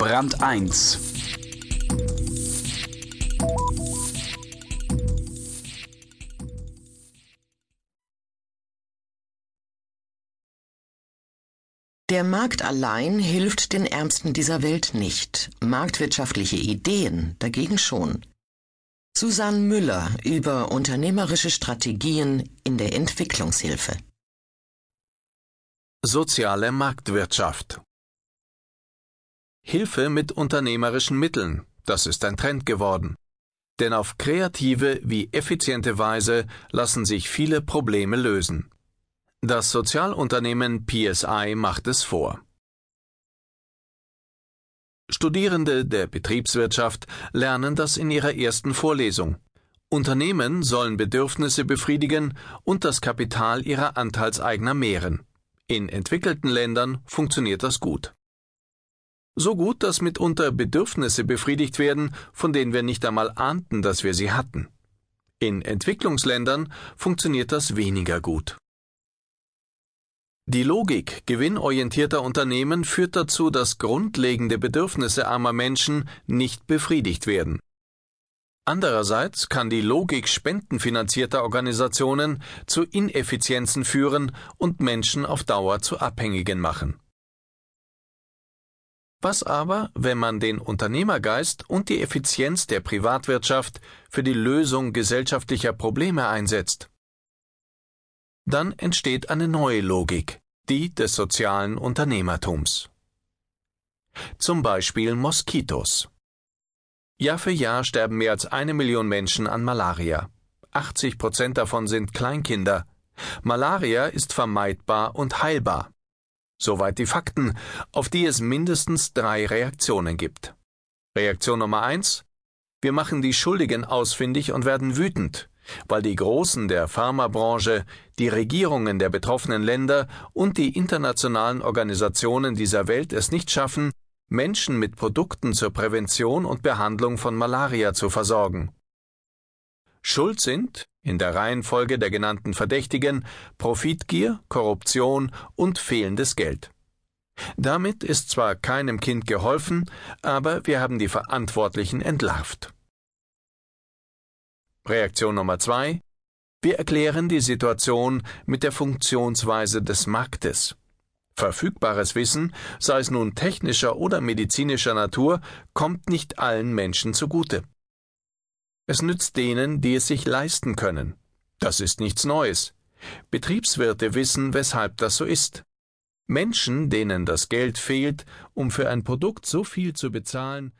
Brand 1 Der Markt allein hilft den Ärmsten dieser Welt nicht, marktwirtschaftliche Ideen dagegen schon. Susanne Müller über unternehmerische Strategien in der Entwicklungshilfe. Soziale Marktwirtschaft Hilfe mit unternehmerischen Mitteln, das ist ein Trend geworden. Denn auf kreative wie effiziente Weise lassen sich viele Probleme lösen. Das Sozialunternehmen PSI macht es vor. Studierende der Betriebswirtschaft lernen das in ihrer ersten Vorlesung. Unternehmen sollen Bedürfnisse befriedigen und das Kapital ihrer Anteilseigner mehren. In entwickelten Ländern funktioniert das gut. So gut, dass mitunter Bedürfnisse befriedigt werden, von denen wir nicht einmal ahnten, dass wir sie hatten. In Entwicklungsländern funktioniert das weniger gut. Die Logik gewinnorientierter Unternehmen führt dazu, dass grundlegende Bedürfnisse armer Menschen nicht befriedigt werden. Andererseits kann die Logik spendenfinanzierter Organisationen zu Ineffizienzen führen und Menschen auf Dauer zu Abhängigen machen. Was aber, wenn man den Unternehmergeist und die Effizienz der Privatwirtschaft für die Lösung gesellschaftlicher Probleme einsetzt? Dann entsteht eine neue Logik, die des sozialen Unternehmertums. Zum Beispiel Moskitos. Jahr für Jahr sterben mehr als eine Million Menschen an Malaria. 80 Prozent davon sind Kleinkinder. Malaria ist vermeidbar und heilbar. Soweit die Fakten, auf die es mindestens drei Reaktionen gibt. Reaktion Nummer eins: Wir machen die Schuldigen ausfindig und werden wütend weil die Großen der Pharmabranche, die Regierungen der betroffenen Länder und die internationalen Organisationen dieser Welt es nicht schaffen, Menschen mit Produkten zur Prävention und Behandlung von Malaria zu versorgen. Schuld sind, in der Reihenfolge der genannten Verdächtigen, Profitgier, Korruption und fehlendes Geld. Damit ist zwar keinem Kind geholfen, aber wir haben die Verantwortlichen entlarvt. Reaktion Nummer zwei. Wir erklären die Situation mit der Funktionsweise des Marktes. Verfügbares Wissen, sei es nun technischer oder medizinischer Natur, kommt nicht allen Menschen zugute. Es nützt denen, die es sich leisten können. Das ist nichts Neues. Betriebswirte wissen, weshalb das so ist. Menschen, denen das Geld fehlt, um für ein Produkt so viel zu bezahlen,